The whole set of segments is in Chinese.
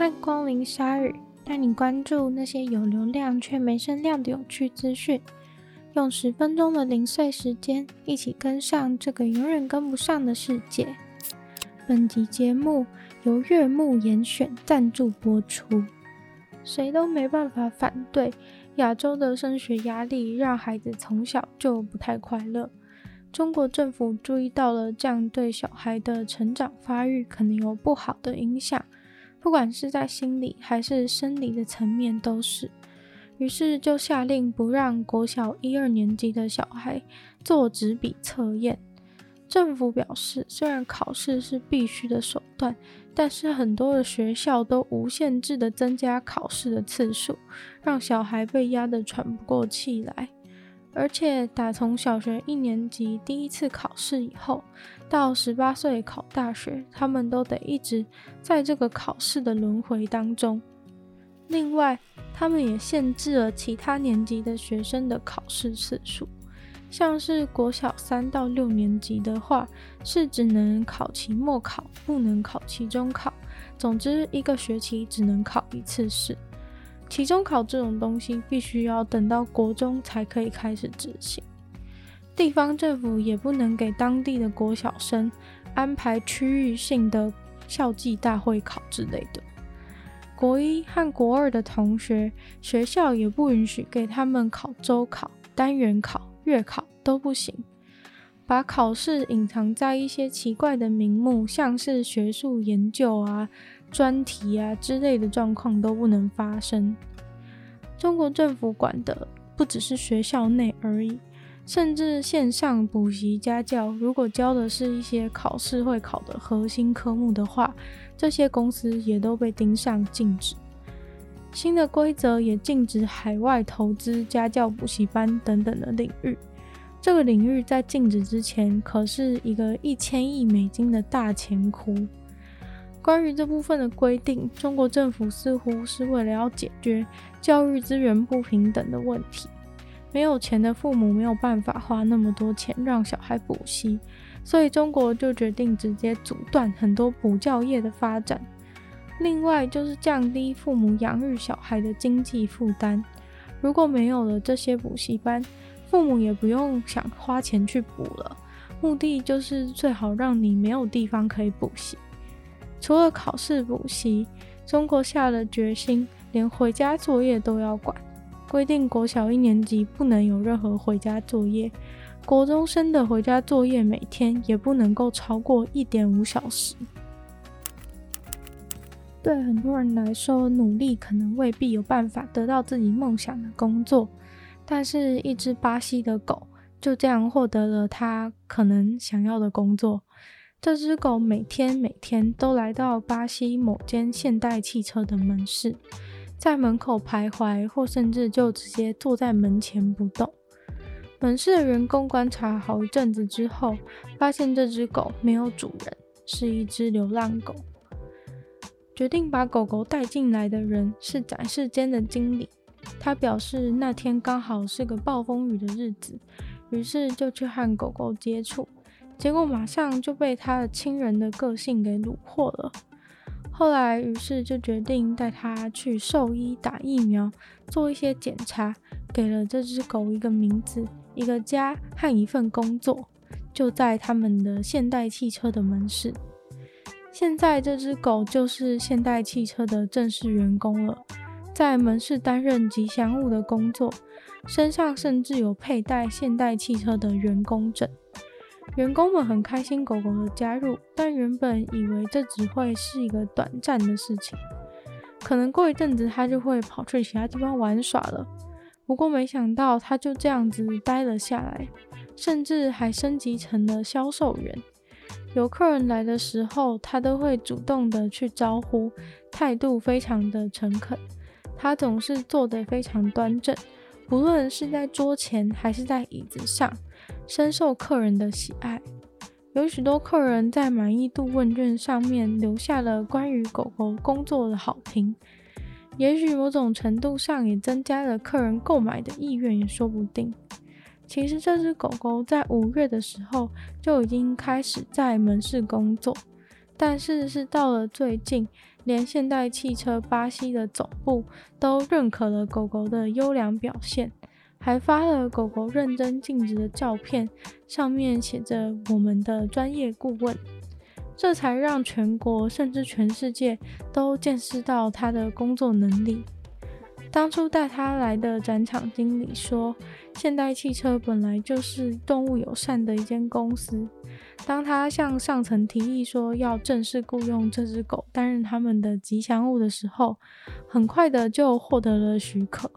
欢光临鲨鱼，带你关注那些有流量却没声量的有趣资讯。用十分钟的零碎时间，一起跟上这个永远跟不上的世界。本集节目由月木严选赞助播出。谁都没办法反对，亚洲的升学压力让孩子从小就不太快乐。中国政府注意到了这样对小孩的成长发育可能有不好的影响，不管是在心理还是生理的层面都是。于是就下令不让国小一二年级的小孩做纸笔测验。政府表示，虽然考试是必须的手段，但是很多的学校都无限制的增加考试的次数，让小孩被压得喘不过气来。而且打从小学一年级第一次考试以后，到十八岁考大学，他们都得一直在这个考试的轮回当中。另外，他们也限制了其他年级的学生的考试次数，像是国小三到六年级的话，是只能考期末考，不能考期中考。总之，一个学期只能考一次试。期中考这种东西，必须要等到国中才可以开始执行。地方政府也不能给当地的国小生安排区域性的校际大会考之类的。国一和国二的同学，学校也不允许给他们考周考、单元考、月考都不行。把考试隐藏在一些奇怪的名目，像是学术研究啊、专题啊之类的状况都不能发生。中国政府管的不只是学校内而已。甚至线上补习家教，如果教的是一些考试会考的核心科目的话，这些公司也都被盯上禁止。新的规则也禁止海外投资家教补习班等等的领域。这个领域在禁止之前可是一个一千亿美金的大钱窟。关于这部分的规定，中国政府似乎是为了要解决教育资源不平等的问题。没有钱的父母没有办法花那么多钱让小孩补习，所以中国就决定直接阻断很多补教业的发展。另外就是降低父母养育小孩的经济负担。如果没有了这些补习班，父母也不用想花钱去补了。目的就是最好让你没有地方可以补习。除了考试补习，中国下了决心，连回家作业都要管。规定国小一年级不能有任何回家作业，国中生的回家作业每天也不能够超过一点五小时。对很多人来说，努力可能未必有办法得到自己梦想的工作，但是一只巴西的狗就这样获得了他可能想要的工作。这只狗每天每天都来到巴西某间现代汽车的门市。在门口徘徊，或甚至就直接坐在门前不动。门市的员工观察好一阵子之后，发现这只狗没有主人，是一只流浪狗。决定把狗狗带进来的人是展示间的经理，他表示那天刚好是个暴风雨的日子，于是就去和狗狗接触，结果马上就被他的亲人的个性给虏获了。后来，于是就决定带它去兽医打疫苗，做一些检查，给了这只狗一个名字、一个家和一份工作，就在他们的现代汽车的门市。现在，这只狗就是现代汽车的正式员工了，在门市担任吉祥物的工作，身上甚至有佩戴现代汽车的员工证。员工们很开心狗狗的加入，但原本以为这只会是一个短暂的事情，可能过一阵子它就会跑去其他地方玩耍了。不过没想到它就这样子待了下来，甚至还升级成了销售员。有客人来的时候，它都会主动的去招呼，态度非常的诚恳。它总是坐得非常端正，不论是在桌前还是在椅子上。深受客人的喜爱，有许多客人在满意度问卷上面留下了关于狗狗工作的好评，也许某种程度上也增加了客人购买的意愿，也说不定。其实这只狗狗在五月的时候就已经开始在门市工作，但是是到了最近，连现代汽车巴西的总部都认可了狗狗的优良表现，还发了狗狗认真尽职的照片，上面写着“我们的专业顾问”，这才让全国甚至全世界都见识到它的工作能力。当初带他来的展场经理说，现代汽车本来就是动物友善的一间公司。当他向上层提议说要正式雇佣这只狗担任他们的吉祥物的时候，很快的就获得了许可。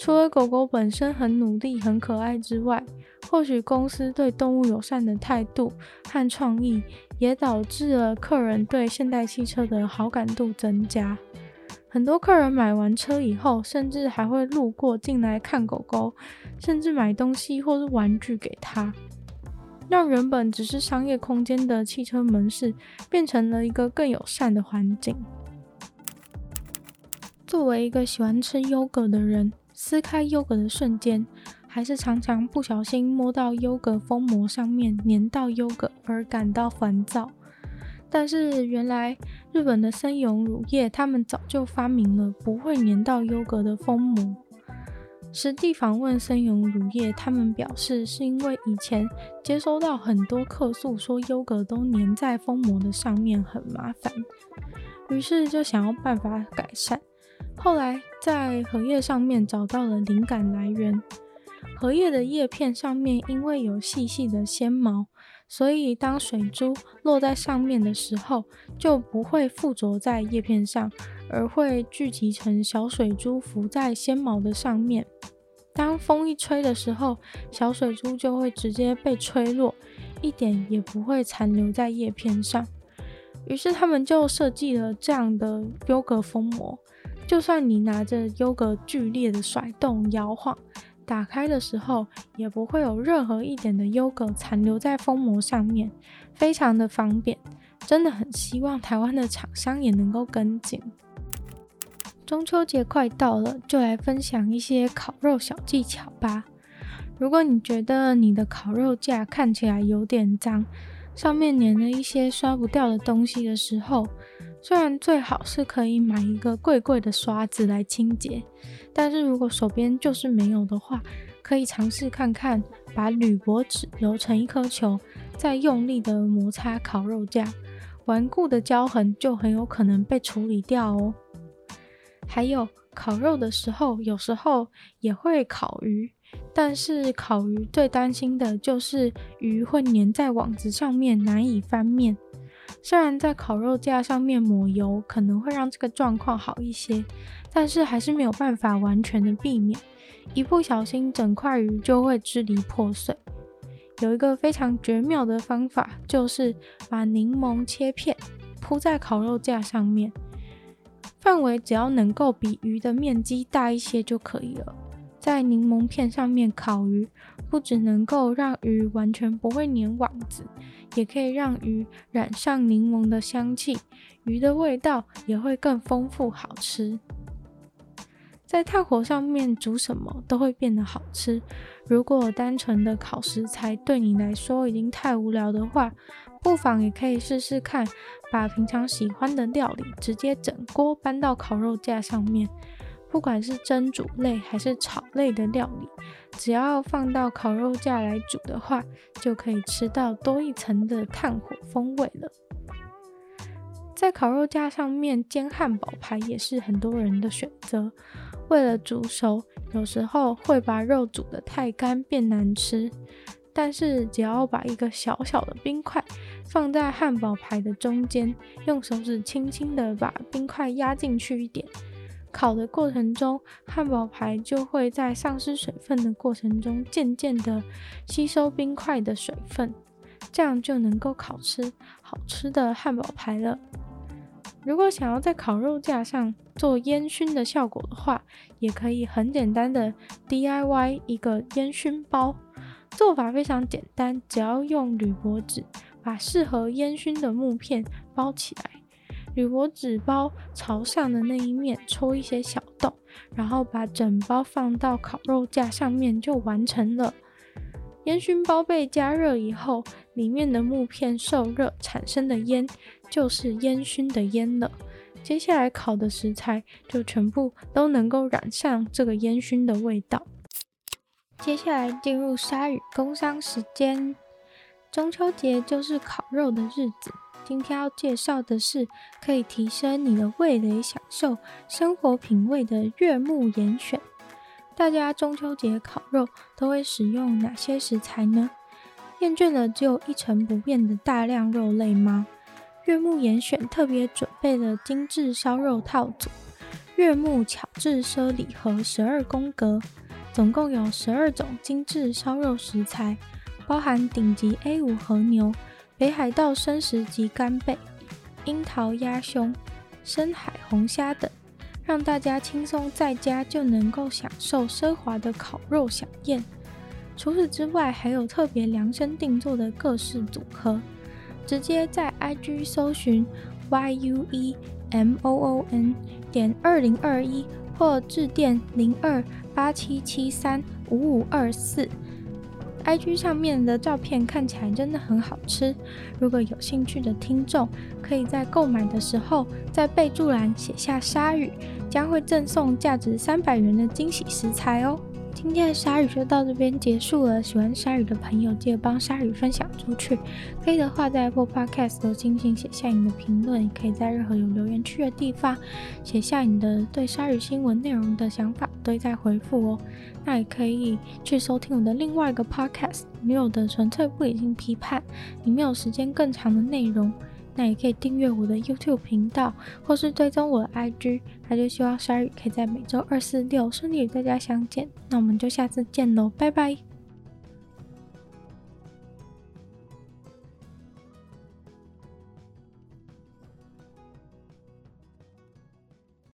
除了狗狗本身很努力、很可爱之外，或许公司对动物友善的态度和创意，也导致了客人对现代汽车的好感度增加。很多客人买完车以后，甚至还会路过进来看狗狗，甚至买东西或是玩具给他，让原本只是商业空间的汽车门市变成了一个更友善的环境。作为一个喜欢吃优格的人，撕开优格的瞬间，还是常常不小心摸到优格封膜上面粘到优格而感到烦躁。但是原来日本的森永乳业，他们早就发明了不会粘到优格的封膜。实地访问森永乳业，他们表示是因为以前接收到很多客诉，说优格都粘在封膜的上面很麻烦，于是就想要办法改善。后来在荷叶上面找到了灵感来源，荷叶的叶片上面因为有细细的纤毛。所以，当水珠落在上面的时候，就不会附着在叶片上，而会聚集成小水珠浮在纤毛的上面。当风一吹的时候，小水珠就会直接被吹落，一点也不会残留在叶片上。于是，他们就设计了这样的优格封膜，就算你拿着优格剧烈的甩动摇晃。打开的时候也不会有任何一点的优格残留在封膜上面，非常的方便。真的很希望台湾的厂商也能够跟进。中秋节快到了，就来分享一些烤肉小技巧吧。如果你觉得你的烤肉架看起来有点脏，上面粘了一些刷不掉的东西的时候，虽然最好是可以买一个贵贵的刷子来清洁，但是如果手边就是没有的话，可以尝试看看把铝箔纸揉成一颗球，再用力的摩擦烤肉架，顽固的胶痕就很有可能被处理掉哦。还有烤肉的时候，有时候也会烤鱼，但是烤鱼最担心的就是鱼会粘在网子上面，难以翻面。虽然在烤肉架上面抹油可能会让这个状况好一些，但是还是没有办法完全的避免，一不小心整块鱼就会支离破碎。有一个非常绝妙的方法，就是把柠檬切片铺在烤肉架上面，范围只要能够比鱼的面积大一些就可以了。在柠檬片上面烤鱼，不只能够让鱼完全不会粘网子，也可以让鱼染上柠檬的香气，鱼的味道也会更丰富好吃。在炭火上面煮什么都会变得好吃。如果单纯的烤食材对你来说已经太无聊的话，不妨也可以试试看，把平常喜欢的料理直接整锅搬到烤肉架上面。不管是蒸煮类还是炒类的料理，只要放到烤肉架来煮的话，就可以吃到多一层的炭火风味了。在烤肉架上面煎汉堡排也是很多人的选择。为了煮熟，有时候会把肉煮得太干变难吃，但是只要把一个小小的冰块放在汉堡排的中间，用手指轻轻的把冰块压进去一点。烤的过程中，汉堡排就会在丧失水分的过程中，渐渐的吸收冰块的水分，这样就能够烤吃好吃的汉堡排了。如果想要在烤肉架上做烟熏的效果的话，也可以很简单的 DIY 一个烟熏包，做法非常简单，只要用铝箔纸把适合烟熏的木片包起来。铝箔纸包朝上的那一面戳一些小洞，然后把整包放到烤肉架上面就完成了。烟熏包被加热以后，里面的木片受热产生的烟就是烟熏的烟了。接下来烤的食材就全部都能够染上这个烟熏的味道。接下来进入鲨鱼工商时间，中秋节就是烤肉的日子。今天要介绍的是可以提升你的味蕾享受、生活品味的悦目严选。大家中秋节烤肉都会使用哪些食材呢？厌倦了只有一成不变的大量肉类吗？悦目严选特别准备了精致烧肉套组，悦目巧制奢礼盒十二宫格，总共有十二种精致烧肉食材，包含顶级 A5 和牛。北海道生食级干贝、樱桃鸭胸、深海红虾等，让大家轻松在家就能够享受奢华的烤肉饗宴。除此之外，还有特别量身定做的各式组合，直接在 IG 搜寻 Y U E M O O N 点二零二一或致电零二八七七三五五二四。IG 上面的照片看起来真的很好吃，如果有兴趣的听众，可以在购买的时候在备注栏写下鲨鱼，将会赠送价值三百元的惊喜食材哦。今天的鲨鱼就到这边结束了。喜欢鲨鱼的朋友，记得帮鲨鱼分享出去。可以的话，在 Apple Podcast 都进行写下你的评论，也可以在任何有留言区的地方写下你的对鲨鱼新闻内容的想法，都在回复哦。那也可以去收听我的另外一个 Podcast，女友的纯粹不理性批判，里面有时间更长的内容。那也可以订阅我的 YouTube 频道，或是追踪我的 IG。那就希望 sorry 可以在每周二、四、六顺利与大家相见。那我们就下次见喽，拜拜。